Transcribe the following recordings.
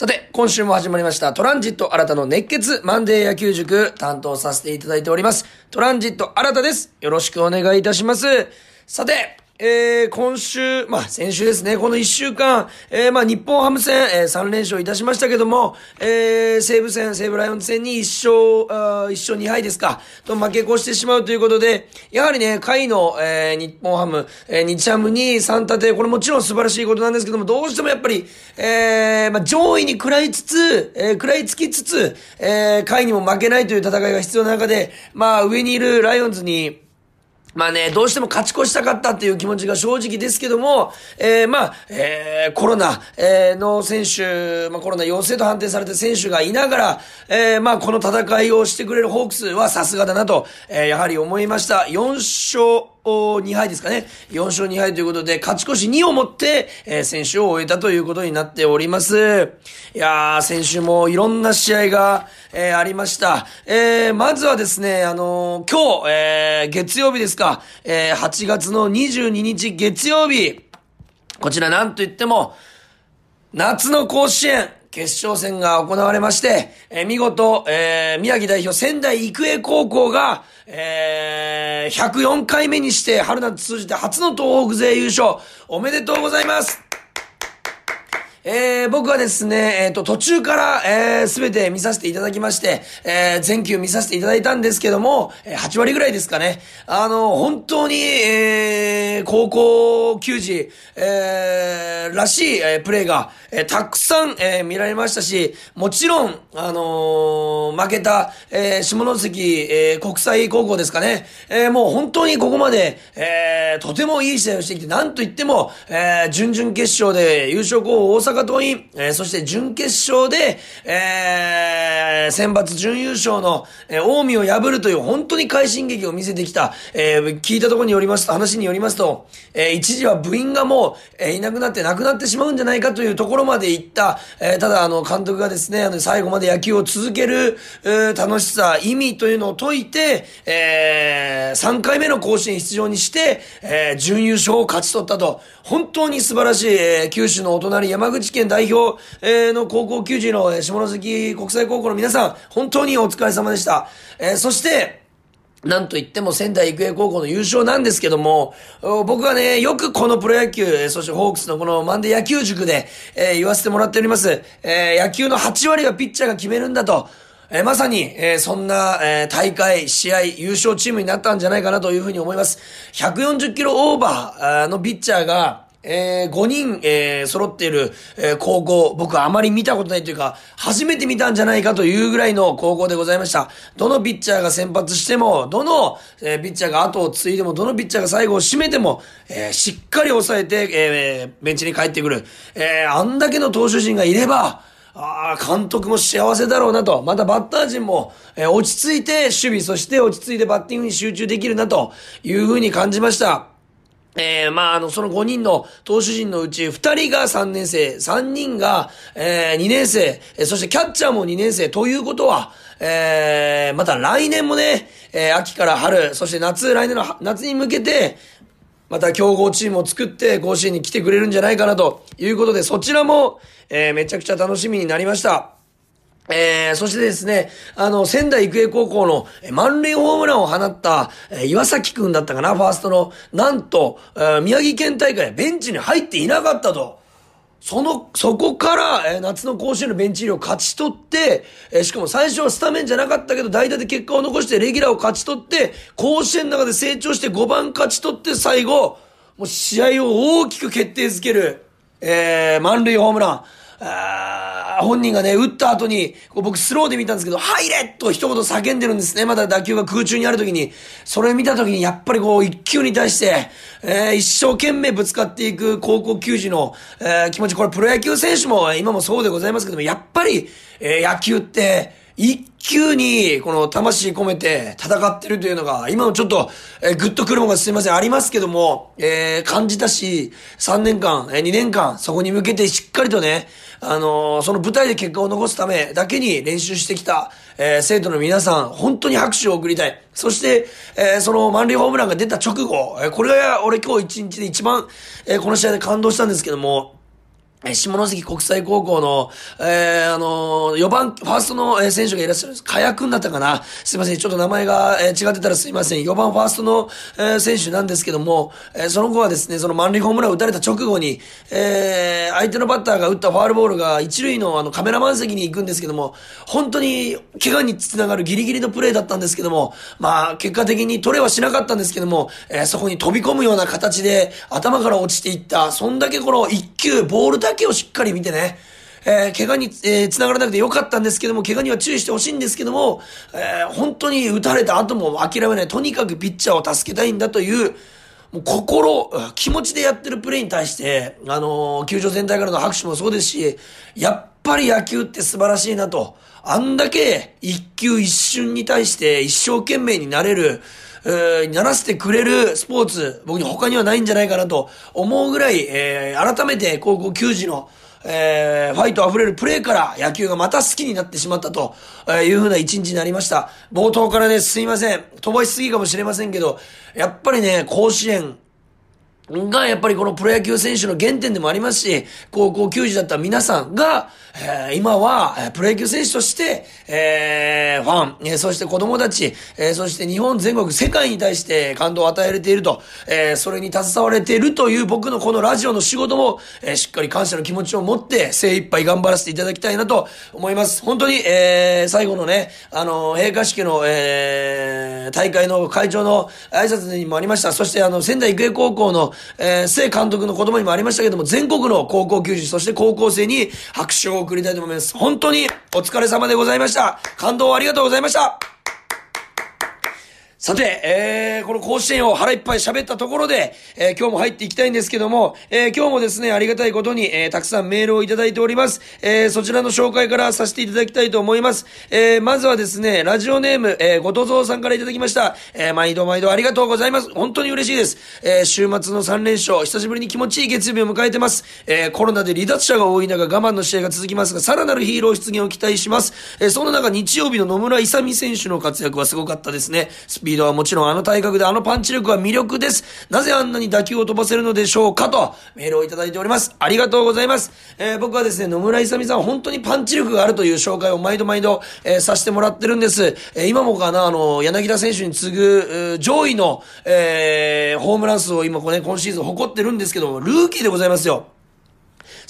さて、今週も始まりましたトランジット新たの熱血マンデー野球塾担当させていただいております。トランジット新たです。よろしくお願いいたします。さて、えー、今週、まあ、先週ですね、この一週間、えー、まあ、日本ハム戦、えー、3連勝いたしましたけども、えー、西武戦、西武ライオンズ戦に一勝、あ一勝二敗ですか、と負け越してしまうということで、やはりね、下位の、えー、日本ハム、えー、日ハムに3立て、これもちろん素晴らしいことなんですけども、どうしてもやっぱり、えー、まあ、上位に食らいつつ、えー、食らいつきつつ、えー、下位にも負けないという戦いが必要な中で、まあ、上にいるライオンズに、まあね、どうしても勝ち越したかったっていう気持ちが正直ですけども、えー、まあ、えー、コロナ、えー、の選手、まあコロナ陽性と判定された選手がいながら、えー、まあこの戦いをしてくれるホークスはさすがだなと、えー、やはり思いました。4勝、2敗ですかね。4勝2敗ということで、勝ち越し2をもって、えー、選手を終えたということになっております。いやー、先週もいろんな試合が、えー、ありました。えー、まずはですね、あのー、今日、えー、月曜日ですか、えー、8月の22日月曜日、こちらなんと言っても、夏の甲子園、決勝戦が行われまして、えー、見事、えー、宮城代表仙台育英高校が、えー、104回目にして春夏通じて初の東北勢優勝、おめでとうございます。えー、僕はですね、えっ、ー、と、途中から、えー、すべて見させていただきまして、えー、全球見させていただいたんですけども、えー、8割ぐらいですかね。あの、本当に、えー、高校球児、えー、らしい、えー、プレーが、えー、たくさん、えー、見られましたし、もちろん、あのー、負けた、えー、下関、えー、国際高校ですかね。えー、もう本当にここまで、えー、とてもいい試合をしてきて、なんと言っても、えー、準々決勝で優勝候補大阪阪桐蔭、えー、そして準決勝で、えー、選抜準優勝の、えー、近江を破るという本当に快進撃を見せてきた、えー、聞いたところによりますと、話によりますと、えー、一時は部員がもう、えー、いなくなって亡くなってしまうんじゃないかというところまで行った、えー、ただあの、監督がですね、あの、最後まで野球を続ける、楽しさ、意味というのを解いて、えー、3回目の甲子園出場にして、えー、準優勝を勝ち取ったと、本当に素晴らしい、えー、九州のお隣山口口県代表、えー、の高校球児のえ下関国際高校の皆さん、本当にお疲れ様でした。えー、そして、なんと言っても仙台育英高校の優勝なんですけども、僕はね、よくこのプロ野球、そしてホークスのこのマンデー野球塾で、えー、言わせてもらっております。えー、野球の8割はピッチャーが決めるんだと。えー、まさに、えー、そんな、えー、大会、試合、優勝チームになったんじゃないかなというふうに思います。140キロオーバーのピッチャーが、えー、5人、えー、揃っている、えー、高校、僕はあまり見たことないというか、初めて見たんじゃないかというぐらいの高校でございました。どのピッチャーが先発しても、どの、えー、ピッチャーが後を継いでも、どのピッチャーが最後を締めても、えー、しっかり抑えて、えー、ベンチに帰ってくる。えー、あんだけの投手陣がいれば、ああ、監督も幸せだろうなと。またバッター陣も、えー、落ち着いて守備、そして落ち着いてバッティングに集中できるなというふうに感じました。えー、まあ、あの、その5人の投手陣のうち2人が3年生、3人が、えー、2年生、えー、そしてキャッチャーも2年生ということは、えー、また来年もね、えー、秋から春、そして夏、来年の夏に向けて、また強豪チームを作って甲子園に来てくれるんじゃないかなということで、そちらも、えー、めちゃくちゃ楽しみになりました。えー、そしてですね、あの、仙台育英高校の満塁ホームランを放った、え、岩崎くんだったかな、ファーストの、なんと、え、宮城県大会ベンチに入っていなかったと。その、そこから、え、夏の甲子園のベンチ入りを勝ち取って、え、しかも最初はスタメンじゃなかったけど、代打で結果を残してレギュラーを勝ち取って、甲子園の中で成長して5番勝ち取って最後、もう試合を大きく決定づける、えー、満塁ホームラン。あ本人がね、打った後に、こう僕スローで見たんですけど、入れと一言叫んでるんですね。まだ打球が空中にある時に。それ見た時に、やっぱりこう、一球に対して、えー、一生懸命ぶつかっていく高校球児の、えー、気持ち、これプロ野球選手も今もそうでございますけども、やっぱり、えー、野球って、一球に、この魂込めて戦ってるというのが、今もちょっと、えー、ぐっとくるものがすいません、ありますけども、えー、感じたし、3年間、えー、2年間、そこに向けてしっかりとね、あのー、その舞台で結果を残すためだけに練習してきた、えー、生徒の皆さん、本当に拍手を送りたい。そして、えー、その満塁ホームランが出た直後、えー、これが俺今日一日で一番、えー、この試合で感動したんですけども、下関国際高校の、えー、あのー、4番、ファーストの、え、選手がいらっしゃるんです。かやくんだったかなすいません。ちょっと名前が、え、違ってたらすいません。4番ファーストの、えー、選手なんですけども、えー、その後はですね、その満塁ホームランを打たれた直後に、えー、相手のバッターが打ったファールボールが一塁のあのカメラマン席に行くんですけども、本当に怪我につながるギリギリのプレーだったんですけども、まあ、結果的に取れはしなかったんですけども、えー、そこに飛び込むような形で頭から落ちていった、そんだけこの一球、ボールだけをしっかり見てね、えー、怪我に、えー、繋がらなくてよかったんですけども、怪我には注意してほしいんですけども、えー、本当に打たれた後も諦めない。とにかくピッチャーを助けたいんだという、もう心、気持ちでやってるプレーに対して、あのー、球場全体からの拍手もそうですし、やっぱり野球って素晴らしいなと。あんだけ一球一瞬に対して一生懸命になれる、えー、ならせてくれるスポーツ、僕に他にはないんじゃないかなと思うぐらい、えー、改めて高校球児の、えー、ファイト溢れるプレーから野球がまた好きになってしまったとえいうふうな一日になりました。冒頭からね、すいません。飛ばしすぎかもしれませんけど、やっぱりね、甲子園、が、やっぱりこのプロ野球選手の原点でもありますし、高校球児だった皆さんが、えー、今は、プロ野球選手として、えー、ファン、えー、そして子供たち、えー、そして日本全国、世界に対して感動を与えれていると、えー、それに携われているという僕のこのラジオの仕事も、えー、しっかり感謝の気持ちを持って精一杯頑張らせていただきたいなと思います。本当に、えー、最後のね、あの、閉会式の、えー、大会の会長の挨拶にもありました。そしてあの、仙台育英高校の、えー、聖監督の言葉にもありましたけども、全国の高校球児、そして高校生に拍手を送りたいと思います。本当にお疲れ様でございました。感動ありがとうございました。さて、えー、この甲子園を腹いっぱい喋ったところで、えー、今日も入っていきたいんですけども、えー、今日もですね、ありがたいことに、えー、たくさんメールをいただいております。えー、そちらの紹介からさせていただきたいと思います。えー、まずはですね、ラジオネーム、えー、ごとぞうさんからいただきました。えー、毎度毎度ありがとうございます。本当に嬉しいです。えー、週末の3連勝、久しぶりに気持ちいい月曜日を迎えてます。えー、コロナで離脱者が多い中、我慢の試合が続きますが、さらなるヒーロー出現を期待します。えー、その中、日曜日の野村勇選手の活躍はすごかったですね。スピードはもちろんあの体格であのパンチ力は魅力です。なぜあんなに打球を飛ばせるのでしょうかと、メールをいただいております。ありがとうございます。えー、僕はですね、野村勇さん本当にパンチ力があるという紹介を毎度毎度、えー、させてもらってるんです。えー、今もかな、あの、柳田選手に次ぐ、上位の、えー、ホームラン数を今これ、ね、今シーズン誇ってるんですけどルーキーでございますよ。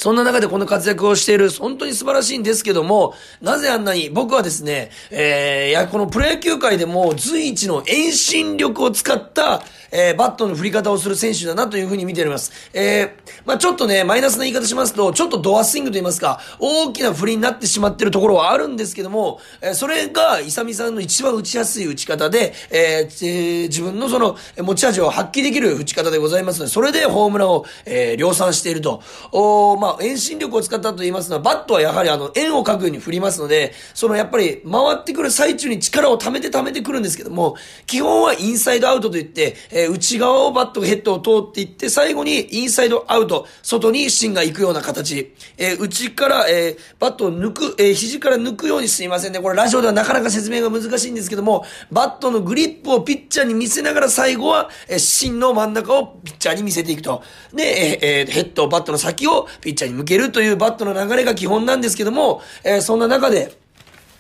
そんな中でこの活躍をしている、本当に素晴らしいんですけども、なぜあんなに、僕はですね、えー、いや、このプロ野球界でも随一の遠心力を使った、えー、バットの振り方をする選手だなというふうに見ております。えー、まあちょっとね、マイナスな言い方しますと、ちょっとドアスイングと言いますか、大きな振りになってしまってるところはあるんですけども、えー、それが、イサミさんの一番打ちやすい打ち方で、えー、自分のその、持ち味を発揮できる打ち方でございますので、それでホームランを、えー、量産していると。おまあ遠心力を使ったと言いますのは、バットはやはりあの、円を描くように振りますので、そのやっぱり回ってくる最中に力を溜めて溜めてくるんですけども、基本はインサイドアウトといって、えー、内側をバットヘッドを通っていって、最後にインサイドアウト、外に芯が行くような形。えー、内から、えー、バットを抜く、えー、肘から抜くようにすいませんね。これラジオではなかなか説明が難しいんですけども、バットのグリップをピッチャーに見せながら最後は、えー、芯の真ん中をピッチャーに見せていくと。で、えー、ヘッド、バットの先をピッチャーに向けるというバットの流れが基本なんですけども、えー、そんな中で、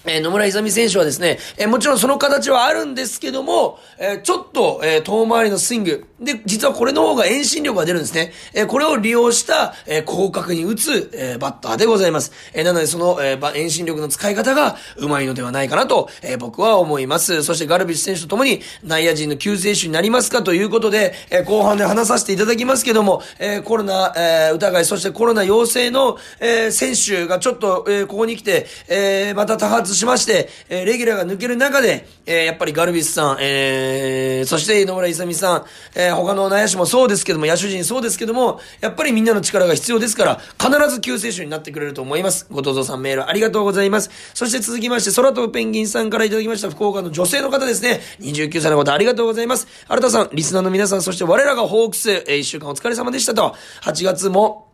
えー、野村勇選手はですね、えー、もちろんその形はあるんですけども、えー、ちょっと、え遠回りのスイング。で、実はこれの方が遠心力が出るんですね。えこれを利用した、え広角に打つ、えバッターでございます。えなのでその、え遠心力の使い方がうまいのではないかなと、え僕は思います。そしてガルビス選手と共に内野陣の救世主になりますかということで、え後半で話させていただきますけども、えコロナ、え疑い、そしてコロナ陽性の、え選手がちょっと、えここに来て、えまた多発しまして、えー、レギュラーが抜ける中で、えー、やっぱりガルビスさん、えー、そして井上勇さん、えー、他の内野手もそうですけども、野手陣そうですけども、やっぱりみんなの力が必要ですから、必ず救世主になってくれると思います。ごとぞさんメールありがとうございます。そして続きまして、空飛ぶペンギンさんからいただきました福岡の女性の方ですね。29歳の方ありがとうございます。新田さん、リスナーの皆さん、そして我らがホークス、えー、一週間お疲れ様でしたと。8月も、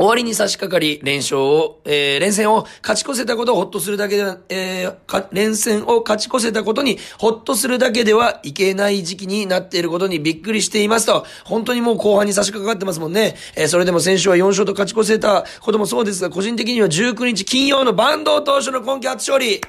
終わりに差し掛かり、連勝を、えー、連戦を勝ち越せたことをほっとするだけでは、えー、連戦を勝ち越せたことにほっとするだけではいけない時期になっていることにびっくりしていますと、本当にもう後半に差し掛かってますもんね。えー、それでも選手は4勝と勝ち越せたこともそうですが、個人的には19日金曜のバンド投手の今季初勝利。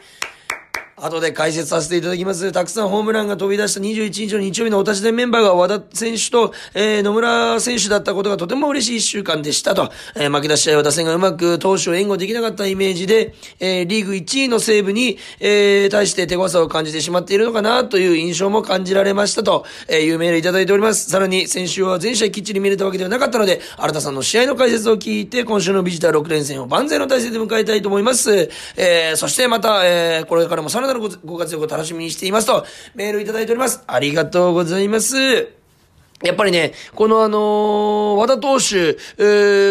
後で解説させていただきます。たくさんホームランが飛び出した21日の日曜日のお立ち台メンバーが和田選手と、えー、野村選手だったことがとても嬉しい一週間でしたと。えー、負け出し試合は打線がうまく投手を援護できなかったイメージで、えー、リーグ1位の西武に、えー、対して手強さを感じてしまっているのかなという印象も感じられましたと、えー、いうメールいただいております。さらに先週は全試合きっちり見れたわけではなかったので、新田さんの試合の解説を聞いて、今週のビジター6連戦を万全の体制で迎えたいと思います。えー、そしてまた、えー、これからもさらなるご活躍を楽しみにしていますと、メールいただいております。ありがとうございます。やっぱりね、このあのー、和田投手、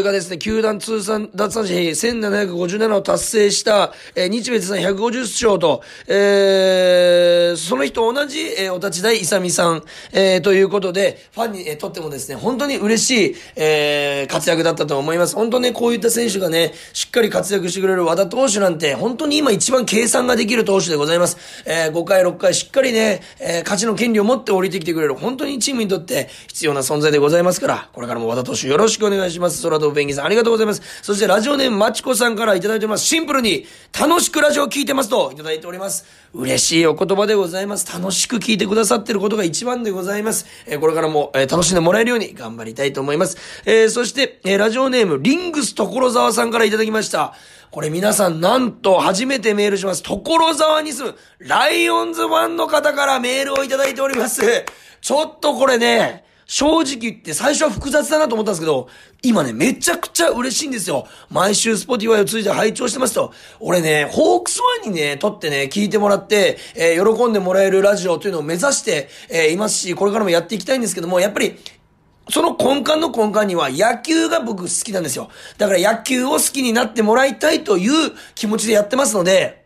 がですね、球団通算奪三振1757を達成した、えー、日米通算150勝と、えー、その人同じ、えー、お立ち台勇さん、えー、ということで、ファンに、えー、とってもですね、本当に嬉しい、えー、活躍だったと思います。本当ね、こういった選手がね、しっかり活躍してくれる和田投手なんて、本当に今一番計算ができる投手でございます。えー、5回、6回しっかりね、えー、勝ちの権利を持って降りてきてくれる、本当にチームにとって、必要な存在でございますから、これからも和田投手よろしくお願いします。空飛ぶペンギンさんありがとうございます。そしてラジオネームまちこさんからいただいております。シンプルに、楽しくラジオを聞いてますといただいております。嬉しいお言葉でございます。楽しく聞いてくださってることが一番でございます。えー、これからも、えー、楽しんでもらえるように頑張りたいと思います。えー、そして、えラジオネームリングス所沢さんからいただきました。これ皆さんなんと初めてメールします。所沢に住むライオンズファンの方からメールをいただいております。ちょっとこれね、正直言って最初は複雑だなと思ったんですけど、今ね、めちゃくちゃ嬉しいんですよ。毎週 Spotify を通じて拝聴してますと。俺ね、ホークスファンにね、とってね、聞いてもらって、えー、喜んでもらえるラジオというのを目指して、えー、いますし、これからもやっていきたいんですけども、やっぱり、その根幹の根幹には野球が僕好きなんですよ。だから野球を好きになってもらいたいという気持ちでやってますので、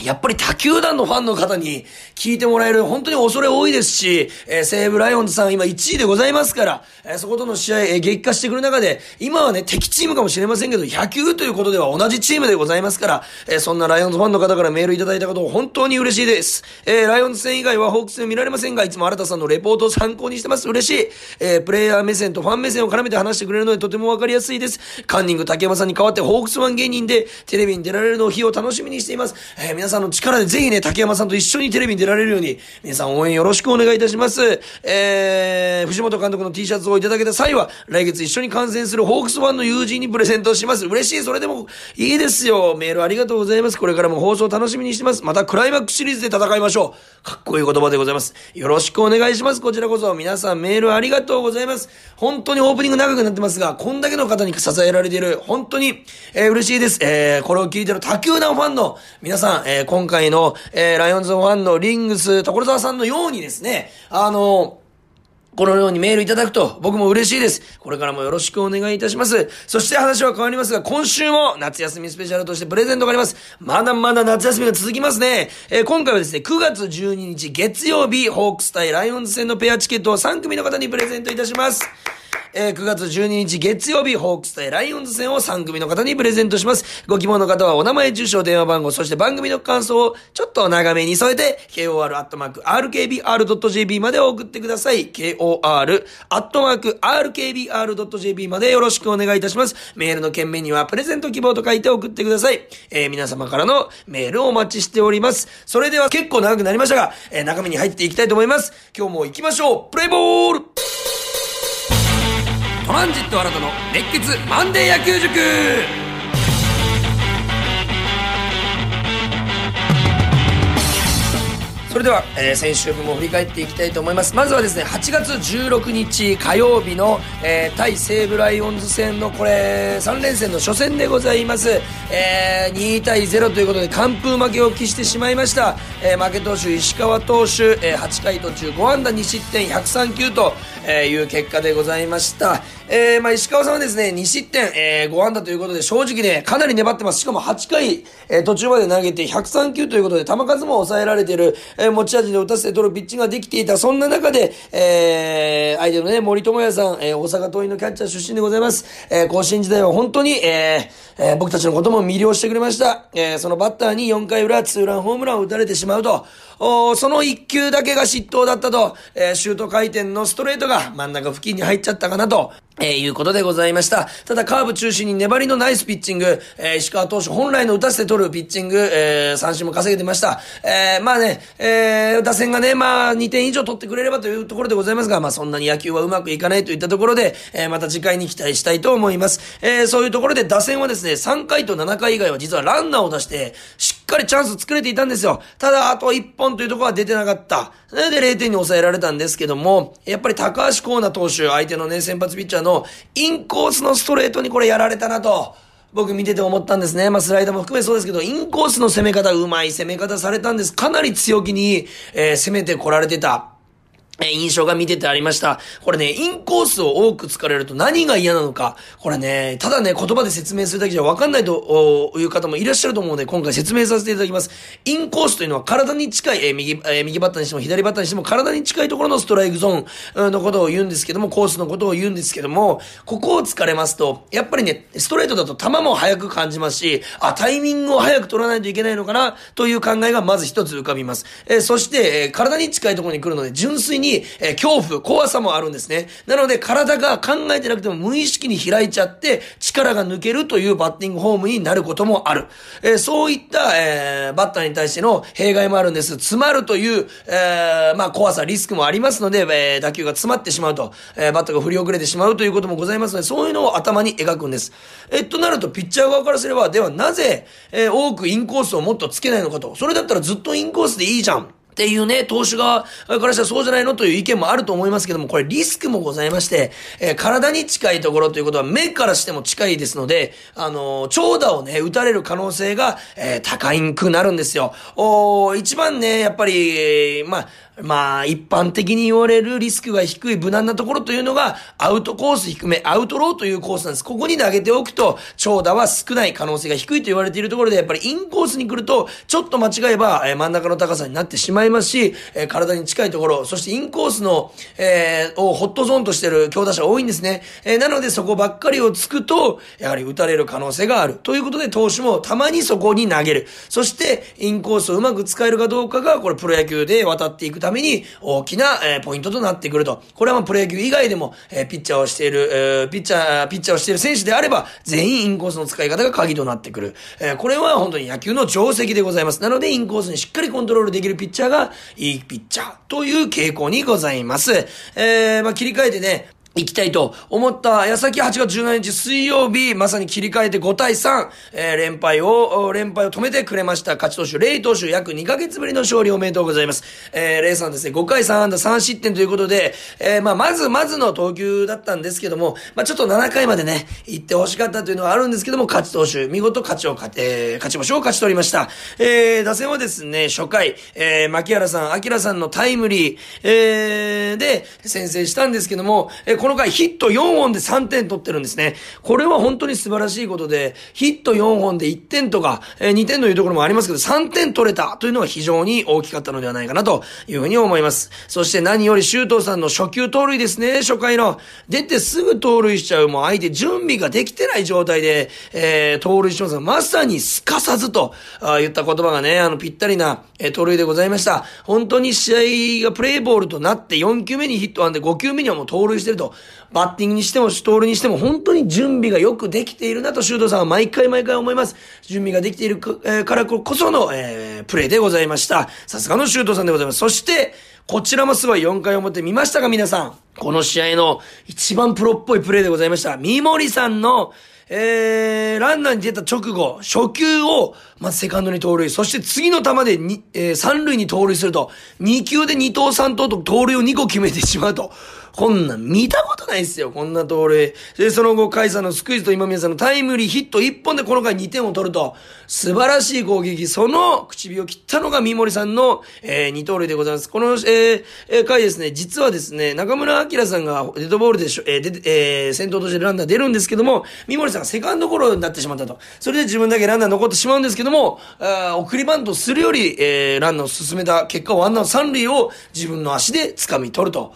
やっぱり他球団のファンの方に聞いてもらえる本当に恐れ多いですし、えー、西武ライオンズさん今1位でございますから、えー、そことの試合、えー、激化してくる中で、今はね、敵チームかもしれませんけど、野球ということでは同じチームでございますから、えー、そんなライオンズファンの方からメールいただいたことを本当に嬉しいです。えー、ライオンズ戦以外はホークス戦見られませんが、いつも新田さんのレポートを参考にしてます。嬉しい。えー、プレイヤー目線とファン目線を絡めて話してくれるのでとてもわかりやすいです。カンニング竹山さんに代わってホークスファン芸人でテレビに出られるのを日を楽しみにしています。えー、皆さんの力でぜひね、竹山さんと一緒にテレビに出られるように、皆さん応援よろしくお願いいたします。えー、藤本監督の T シャツをいただけた際は、来月一緒に観戦するホークスファンの友人にプレゼントします。嬉しい、それでもいいですよ。メールありがとうございます。これからも放送楽しみにしてます。またクライマックスシリーズで戦いましょう。かっこいい言葉でございます。よろしくお願いします。こちらこそ、皆さんメールありがとうございます。本当にオープニング長くなってますが、こんだけの方に支えられている、本当に、えー、嬉しいです。えー、これを聞いてる他球団ファンの皆さん、えー、え今回の、えー、ライオンズファンのリングス、所沢さんのようにですね、あの、このようにメールいただくと僕も嬉しいです。これからもよろしくお願いいたします。そして話は変わりますが、今週も夏休みスペシャルとしてプレゼントがあります。まだまだ夏休みが続きますね。えー、今回はですね、9月12日月曜日、ホークス対ライオンズ戦のペアチケットを3組の方にプレゼントいたします。えー、9月12日月曜日、ホークス対ライオンズ戦を3組の方にプレゼントします。ご希望の方はお名前、住所、電話番号、そして番組の感想をちょっと長めに添えて、kor.rkbr.jp まで送ってください。kor.rkbr.jp までよろしくお願いいたします。メールの件名にはプレゼント希望と書いて送ってください。えー、皆様からのメールをお待ちしております。それでは結構長くなりましたが、えー、中身に入っていきたいと思います。今日も行きましょうプレイボールトランジット新たの熱血マンデー野球塾。それでは、えー、先週分も振り返っていきたいと思います。まずはですね8月16日火曜日の、えー、対西武ライオンズ戦のこれ3連戦の初戦でございます、えー、2対0ということで完封負けを喫してしまいました、えー、負け投手石川投手、えー、8回途中5安打2失点103球という結果でございました。えー、まあ、石川さんはですね、2失点、えー、5安打ということで、正直ね、かなり粘ってます。しかも8回、えー、途中まで投げて103球ということで、球数も抑えられている、えー、持ち味で打たせて取るピッチングができていた。そんな中で、えー、相手のね、森友哉さん、えー、大阪桐蔭のキャッチャー出身でございます。えー、甲子園時代は本当に、えー、えー、僕たちのことも魅了してくれました。えー、そのバッターに4回裏、ツーランホームランを打たれてしまうと、おその1球だけが失投だったと、えー、シュート回転のストレートが真ん中付近に入っちゃったかなと、えー、いうことでございました。ただカーブ中心に粘りのナイスピッチング、えー、石川投手本来の打たせて取るピッチング、えー、三振も稼げてました。えー、まあね、えー、打線がね、まあ2点以上取ってくれればというところでございますが、まあそんなに野球はうまくいかないといったところで、えー、また次回に期待したいと思います。えー、そういうところで打線はですね、3回と7回以外は実はランナーを出して、しっかりチャンス作れていたんですよ。ただ、あと1本というところは出てなかった。それで0点に抑えられたんですけども、やっぱり高橋光成投手、相手のね、先発ピッチャーのインコースのストレートにこれやられたなと。僕見てて思ったんですね。まあスライダーも含めそうですけど、インコースの攻め方、うまい攻め方されたんです。かなり強気に、えー、攻めてこられてた。え印象が見ててありました。これね、インコースを多く突かれると何が嫌なのか。これね、ただね、言葉で説明するだけじゃわかんないという方もいらっしゃると思うので、今回説明させていただきます。インコースというのは体に近い、え、右、え、右バッターにしても左バッターにしても体に近いところのストライクゾーンのことを言うんですけども、コースのことを言うんですけども、ここを突かれますと、やっぱりね、ストレートだと球も速く感じますし、あ、タイミングを早く取らないといけないのかな、という考えがまず一つ浮かびます。え、そして、え、体に近いところに来るので、純粋に、にえ、恐怖怖、さもあるんですね。なので体が考えてなくても無意識に開いちゃって力が抜けるというバッティングフォームになることもある。え、そういった、え、バッターに対しての弊害もあるんです。詰まるという、え、まあ怖さ、リスクもありますので、え、打球が詰まってしまうと、え、バッターが振り遅れてしまうということもございますので、そういうのを頭に描くんです。えー、となると、ピッチャー側からすれば、ではなぜ、え、多くインコースをもっとつけないのかと。それだったらずっとインコースでいいじゃん。っていうね、投資がからしたらそうじゃないのという意見もあると思いますけども、これリスクもございまして、えー、体に近いところということは目からしても近いですので、あのー、長打をね、打たれる可能性が、えー、高いんくなるんですよ。お一番ね、やっぱり、まあ、まあ、一般的に言われるリスクが低い無難なところというのが、アウトコース低め、アウトローというコースなんです。ここに投げておくと、長打は少ない可能性が低いと言われているところで、やっぱりインコースに来ると、ちょっと間違えば、えー、真ん中の高さになってしまいますし、えー、体に近いところ、そしてインコースの、えー、をホットゾーンとしてる強打者多いんですね。えー、なのでそこばっかりをつくと、やはり打たれる可能性がある。ということで、投手もたまにそこに投げる。そして、インコースをうまく使えるかどうかが、これプロ野球で渡っていくために、大きな、え、ポイントとなってくると。これはまあプロ野球以外でも、え、ピッチャーをしている、え、ピッチャー、ピッチャーをしている選手であれば、全員インコースの使い方が鍵となってくる。え、これは本当に野球の定石でございます。なので、インコースにしっかりコントロールできるピッチャーが、いいピッチャーという傾向にございます。えー、まあ切り替えてね、行きたいと思った矢先8月17日水曜日、まさに切り替えて5対3、えー、連敗を、連敗を止めてくれました。勝ち投手、レイ投手、約2ヶ月ぶりの勝利おめでとうございます。えー、レイさんですね、5回3安打3失点ということで、えー、まあ、まずまずの投球だったんですけども、まあ、ちょっと7回までね、行って欲しかったというのはあるんですけども、勝ち投手、見事勝ちを、えー、勝ち星を勝ち取りました。えー、打線はですね、初回、えー、牧原さん、明さんのタイムリー、えー、で、先制したんですけども、えー、この回ヒット4本で3点取ってるんですね。これは本当に素晴らしいことで、ヒット4本で1点とか、えー、2点というところもありますけど、3点取れたというのは非常に大きかったのではないかなというふうに思います。そして何より周東さんの初球盗塁ですね、初回の。出てすぐ盗塁しちゃう、もう相手準備ができてない状態で、えー、盗塁しますまさにすかさずとあ言った言葉がね、あのぴったりな、えー、盗塁でございました。本当に試合がプレイボールとなって4球目にヒットあんで5球目にはもう盗塁してると。バッティングにしても、ストールにしても、本当に準備がよくできているなと、修道さんは毎回毎回思います。準備ができているからこその、えー、プレーでございました。さすがの修道さんでございます。そして、こちらもすごい4回表見ましたか皆さん。この試合の一番プロっぽいプレーでございました。三森さんの、えー、ランナーに出た直後、初球を、まずセカンドに盗塁、そして次の球でに、えー、三塁に盗塁すると、2球で2投3投と盗塁を2個決めてしまうと。こんなん見たことないっすよ、こんな通り。で、その後、カイさんのスクイズと今宮さんのタイムリーヒット1本でこの回2点を取ると、素晴らしい攻撃、その唇を切ったのが三森さんの、えー、二盗塁でございます。この、えー、えー、回ですね、実はですね、中村明さんがデッドボールでしょ、えー、で、えー、先頭としてランナー出るんですけども、三森さんがセカンドゴロになってしまったと。それで自分だけランナー残ってしまうんですけども、あ送りバントするより、えー、ランナーを進めた結果、ワンアウト三塁を自分の足で掴み取ると。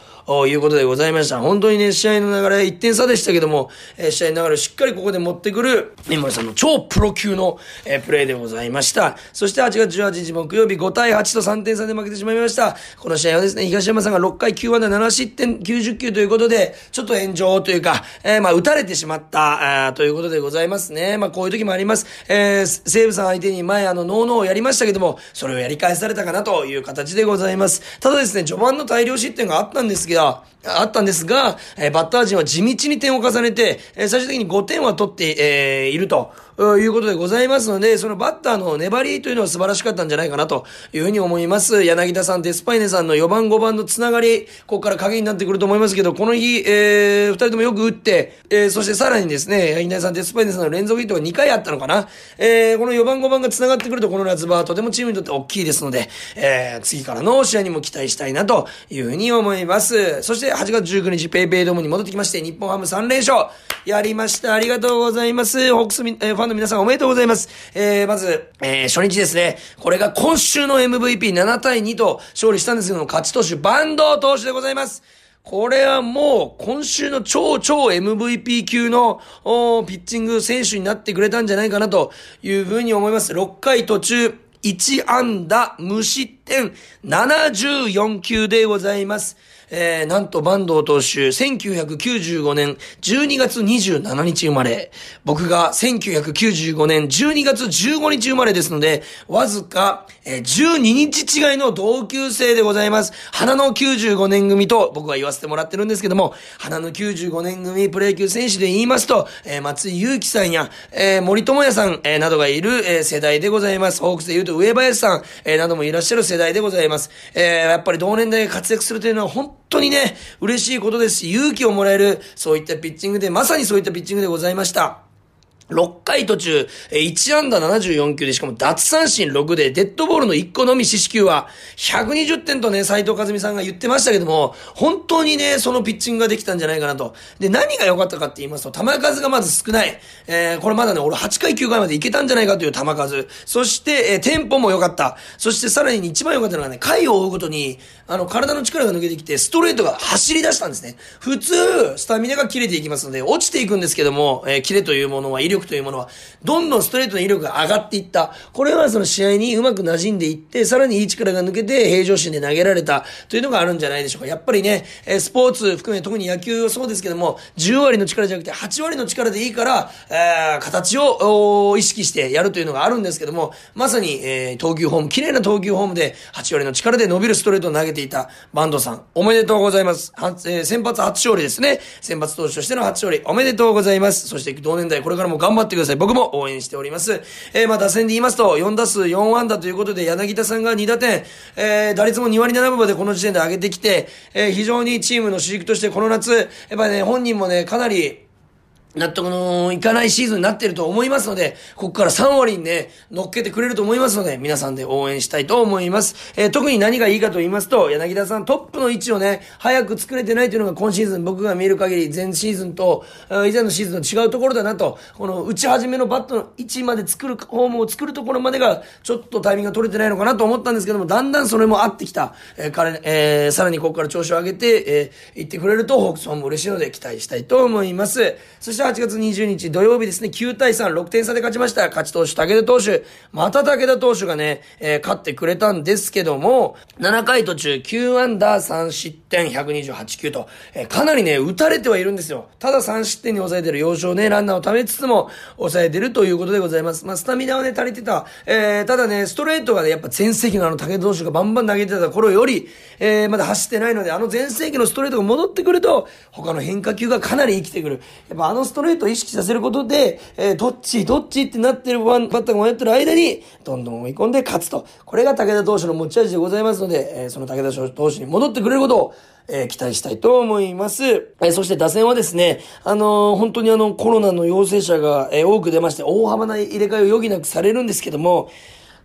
いうことでございました。本当にね、試合の流れ1点差でしたけども、えー、試合の流れをしっかりここで持ってくる、三森さんの超プロ級の、えー、プレーでございました。そして8月18日木曜日5対8と3点差で負けてしまいました。この試合はですね、東山さんが6回9安打7失点90球ということで、ちょっと炎上というか、えー、まあ、打たれてしまった、あということでございますね。まあ、こういう時もあります。えー、西武さん相手に前あの、ノーノーをやりましたけども、それをやり返されたかなという形でございます。ただですね、序盤の大量失点があったんですけど、あったんですが、えー、バッター陣は地道に点を重ねて、えー、最終的に5点は取って、えー、いると。いうことでございますので、そのバッターの粘りというのは素晴らしかったんじゃないかなというふうに思います。柳田さん、デスパイネさんの4番5番のつながり、ここから影になってくると思いますけど、この日、えー、2人ともよく打って、えー、そしてさらにですね、柳田さん、デスパイネさんの連続ヒットが2回あったのかな。えー、この4番5番がつながってくると、この夏場はとてもチームにとって大きいですので、えー、次からの試合にも期待したいなというふうに思います。そして8月19日、ペイペイドームに戻ってきまして、日本ハム3連勝。やりました。ありがとうございます。ホークス、えー、ファンの皆さんおめでとうございます。えー、まず、えー、初日ですね。これが今週の MVP7 対2と勝利したんですけども、勝ち投手、バンド投手でございます。これはもう今週の超超 MVP 級のピッチング選手になってくれたんじゃないかなというふうに思います。6回途中1安打無失点74球でございます。えー、なんと坂東投手、1995年12月27日生まれ。僕が1995年12月15日生まれですので、わずか、えー、12日違いの同級生でございます。花の95年組と僕は言わせてもらってるんですけども、花の95年組プロ野球選手で言いますと、えー、松井祐樹さんや、えー、森友哉さん、えー、などがいる、えー、世代でございます。ホークスで言うと上林さん、えー、などもいらっしゃる世代でございます。えー、やっぱり同年代で活躍するというのは本当にね、嬉しいことですし、勇気をもらえる、そういったピッチングで、まさにそういったピッチングでございました。6回途中、1安打74球で、しかも奪三振6で、デッドボールの1個のみ四死球は、120点とね、斎藤和美さんが言ってましたけども、本当にね、そのピッチングができたんじゃないかなと。で、何が良かったかって言いますと、球数がまず少ない。えー、これまだね、俺8回9回までいけたんじゃないかという球数。そして、えー、テンポも良かった。そしてさらに一番良かったのがね、回を追うごとに、あの、体の力が抜けてきて、ストレートが走り出したんですね。普通、スタミナが切れていきますので、落ちていくんですけども、えー、キレというものは威力力というものは、どんどんストレートの威力が上がっていった。これはその試合にうまく馴染んでいって、さらにいい力が抜けて平常心で投げられたというのがあるんじゃないでしょうか。やっぱりね、スポーツ含め特に野球はそうですけども、10割の力じゃなくて8割の力でいいから、えー、形を意識してやるというのがあるんですけども、まさに、えー、投球フォーム、綺麗な投球フォームで8割の力で伸びるストレートを投げていたバンドさん、おめでとうございます。はえー、先発初勝利ですね。先発投手としての初勝利、おめでとうございます。そして同年代これからも頑張ってください。僕も応援しております。えー、まあ、打線で言いますと、4打数4安打ということで、柳田さんが2打点、えー、打率も2割7分までこの時点で上げてきて、えー、非常にチームの主軸としてこの夏、やっぱりね、本人もね、かなり、納得のいかないシーズンになっていると思いますので、ここから3割にね、乗っけてくれると思いますので、皆さんで応援したいと思います。えー、特に何がいいかと言いますと、柳田さんトップの位置をね、早く作れてないというのが今シーズン僕が見る限り、前シーズンと、以前のシーズンと違うところだなと、この打ち始めのバットの位置まで作る、フォームを作るところまでが、ちょっとタイミングが取れてないのかなと思ったんですけども、だんだんそれも合ってきた。えー、彼、えー、さらにここから調子を上げて、えー、行ってくれると、ホークスファンも嬉しいので期待したいと思います。そして8月20日、土曜日ですね、9対3、6点差で勝ちました。勝ち投手、武田投手。また武田投手がね、えー、勝ってくれたんですけども、7回途中、9アンダー3失点、128球と、えー、かなりね、打たれてはいるんですよ。ただ3失点に抑えてる要所をね、ランナーを貯めつつも、抑えてるということでございます。まあ、スタミナはね、足りてた。えー、ただね、ストレートがね、やっぱ前世紀のあの武田投手がバンバン投げてた頃より、えー、まだ走ってないので、あの前世紀のストレートが戻ってくると、他の変化球がかなり生きてくる。やっぱあのストレートを意識させることで、えー、どっち、どっちってなってるバッターが迷ってる間に、どんどん追い込んで勝つと。これが武田投手の持ち味でございますので、えー、その武田投手に戻ってくれることを、えー、期待したいと思います。えー、そして打線はですね、あのー、本当にあの、コロナの陽性者が、えー、多く出まして、大幅な入れ替えを余儀なくされるんですけども、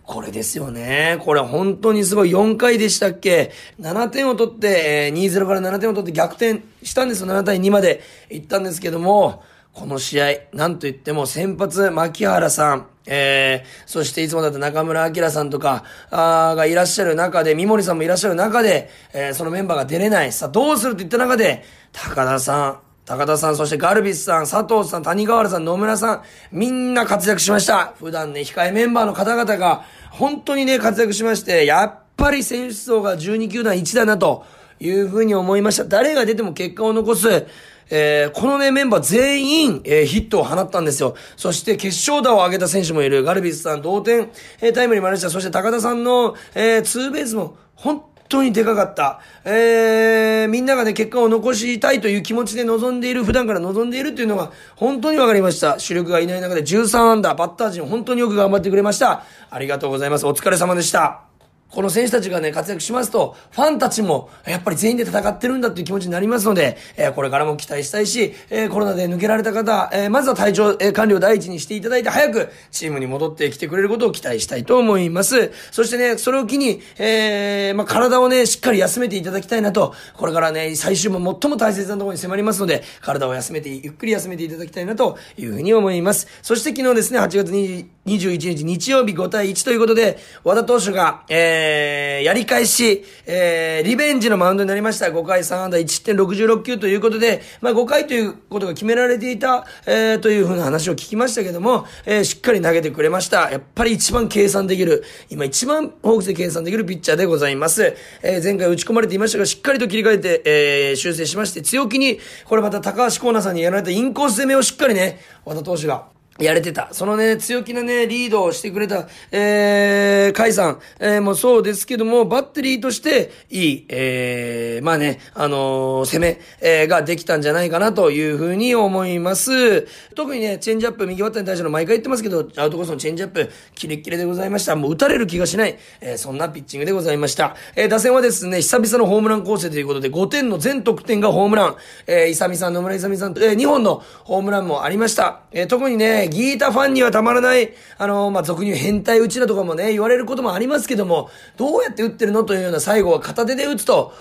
これですよね。これ本当にすごい。4回でしたっけ ?7 点を取って、えー、2-0から7点を取って逆転したんですよ。7対2まで行ったんですけども、この試合、なんといっても先発、牧原さん、えー、そしていつもだった中村明さんとか、あがいらっしゃる中で、三森さんもいらっしゃる中で、えー、そのメンバーが出れない。さあ、どうするって言った中で、高田さん、高田さん、そしてガルビスさん、佐藤さん、谷川原さん、野村さん、みんな活躍しました。普段ね、控えメンバーの方々が、本当にね、活躍しまして、やっぱり選手層が12球団1だなというふうに思いました。誰が出ても結果を残す、えー、このね、メンバー全員、えー、ヒットを放ったんですよ。そして決勝打を上げた選手もいる。ガルビスさん、同点、えー、タイムリーもありました。そして高田さんの、えー、ツーベースも、本当にでかかった。えー、みんながね、結果を残したいという気持ちで臨んでいる、普段から臨んでいるっていうのが、本当にわかりました。主力がいない中で13アンダー、バッター陣、本当によく頑張ってくれました。ありがとうございます。お疲れ様でした。この選手たちがね、活躍しますと、ファンたちも、やっぱり全員で戦ってるんだっていう気持ちになりますので、えー、これからも期待したいし、えー、コロナで抜けられた方、えー、まずは体調、え、管理を第一にしていただいて、早くチームに戻ってきてくれることを期待したいと思います。そしてね、それを機に、え、まあ、体をね、しっかり休めていただきたいなと、これからね、最終も最も大切なところに迫りますので、体を休めて、ゆっくり休めていただきたいなというふうに思います。そして昨日ですね、8月2 21日日曜日5対1ということで、和田投手が、えー、やり返し、えー、リベンジのマウンドになりました。5回3安打1点66球ということで、まあ5回ということが決められていた、えー、というふうな話を聞きましたけども、えー、しっかり投げてくれました。やっぱり一番計算できる、今一番ホークスで計算できるピッチャーでございます。えー、前回打ち込まれていましたが、しっかりと切り替えて、えー、修正しまして、強気に、これまた高橋光成さんにやられたインコース攻めをしっかりね、和田投手が、やれてた。そのね、強気なね、リードをしてくれた、えー、カイさん、えー、もそうですけども、バッテリーとして、いい、えー、まあね、あのー、攻め、えー、ができたんじゃないかなというふうに思います。特にね、チェンジアップ、右バッターに対しての毎回言ってますけど、アウトコースのチェンジアップ、キレッキレでございました。もう打たれる気がしない、えー、そんなピッチングでございました。えー、打線はですね、久々のホームラン構成ということで、5点の全得点がホームラン、えー、イサミさん、野村イサミさん、えー、2本のホームランもありました。えー、特にね、ギータファンにはたまらない、あの、まあ、俗に言う変態打ちだとかもね、言われることもありますけども、どうやって打ってるのというような最後は片手で打つと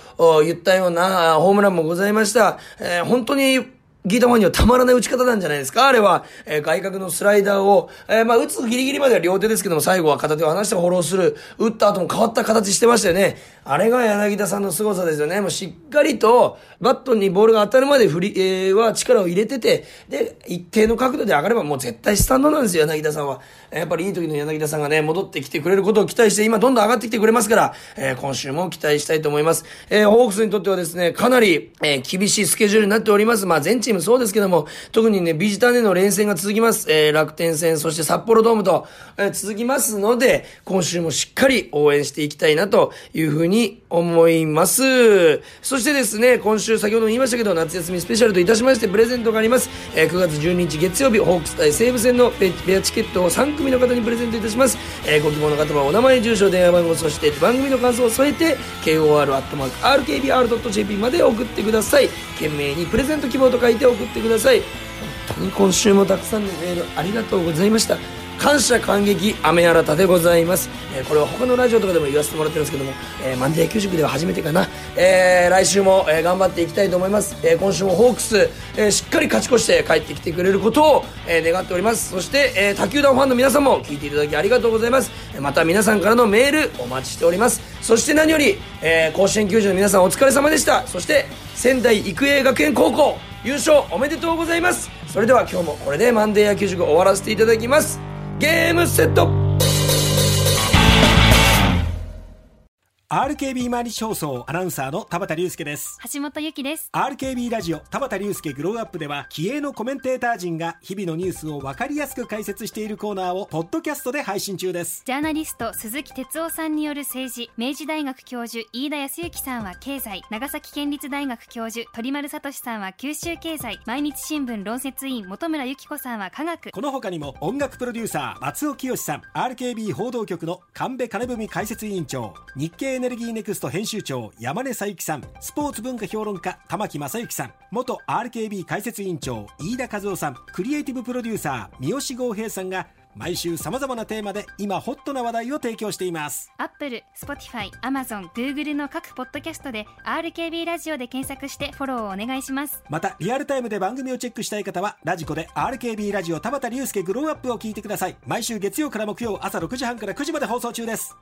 言ったようなホームランもございました。えー、本当にギータファンにはたまらない打ち方なんじゃないですか？あれは、えー、外角のスライダーを、えー、まあ、打つギリギリまでは両手ですけども、最後は片手を離してフォローする。打った後も変わった形してましたよね。あれが柳田さんの凄さですよね。もうしっかりと、バットにボールが当たるまで振り、えー、は力を入れてて、で、一定の角度で上がればもう絶対スタンドなんですよ、柳田さんは。やっぱりいい時の柳田さんがね、戻ってきてくれることを期待して、今どんどん上がってきてくれますから、えー、今週も期待したいと思います。えー、ホークスにとってはですね、かなり、えー、厳しいスケジュールになっております。まあ、全チームそうですけども、特にね、ビジターでの連戦が続きます。えー、楽天戦、そして札幌ドームと、えー、続きますので、今週もしっかり応援していきたいなというふうにに思います。そしてですね、今週先ほども言いましたけど、夏休みスペシャルといたしまして、プレゼントがあります。えー、9月12日月曜日、ホークス対西武戦のペアチケットを3組の方にプレゼントいたします。えー、ご希望の方はお名前、住所、電話番号、そして番組の感想を添えて、kor.rkbr.jp まで送ってください。懸命にプレゼント希望と書いて送ってください。本当に今週もたくさんのメールありがとうございました。感謝感激雨新でございます、えー、これは他のラジオとかでも言わせてもらってるんですけども、えー、マンデー給食では初めてかな、えー、来週も、えー、頑張っていきたいと思います、えー、今週もホークス、えー、しっかり勝ち越して帰ってきてくれることを、えー、願っております。そして、えー、他球団ファンの皆さんも聞いていただきありがとうございます。また皆さんからのメールお待ちしております。そして何より、えー、甲子園球児の皆さんお疲れ様でした。そして仙台育英学園高校優勝おめでとうございます。それでは今日もこれでマンデー野球塾終わらせていただきます。ゲームセット RKB 毎日放送アナウンサーの田畑隆介です。橋本由紀です。RKB ラジオ田畑隆介グローアップでは気鋭のコメンテーター陣が日々のニュースを分かりやすく解説しているコーナーをポッドキャストで配信中です。ジャーナリスト鈴木哲夫さんによる政治明治大学教授飯田康之さんは経済長崎県立大学教授鳥丸聡さんは九州経済毎日新聞論説委員本村由紀子さんは科学。この他にも音楽プロデューサー松尾清さん RKB 報道局の神戸金文解説委員長日経エネルギー Next 編集長山根小雪さん。スポーツ文化評論家玉木正之さん。元 RKB 解説委員長飯田和郎さん。クリエイティブプロデューサー三好剛平さんが毎週様々なテーマで今ホットな話題を提供しています。アップル、スポティファイ、アマゾン、グーグルの各ポッドキャストで RKB ラジオで検索してフォローをお願いします。またリアルタイムで番組をチェックしたい方はラジコで RKB ラジオ田畑竜介 Grow Up を聞いてください。毎週月曜から木曜朝6時半から9時まで放送中です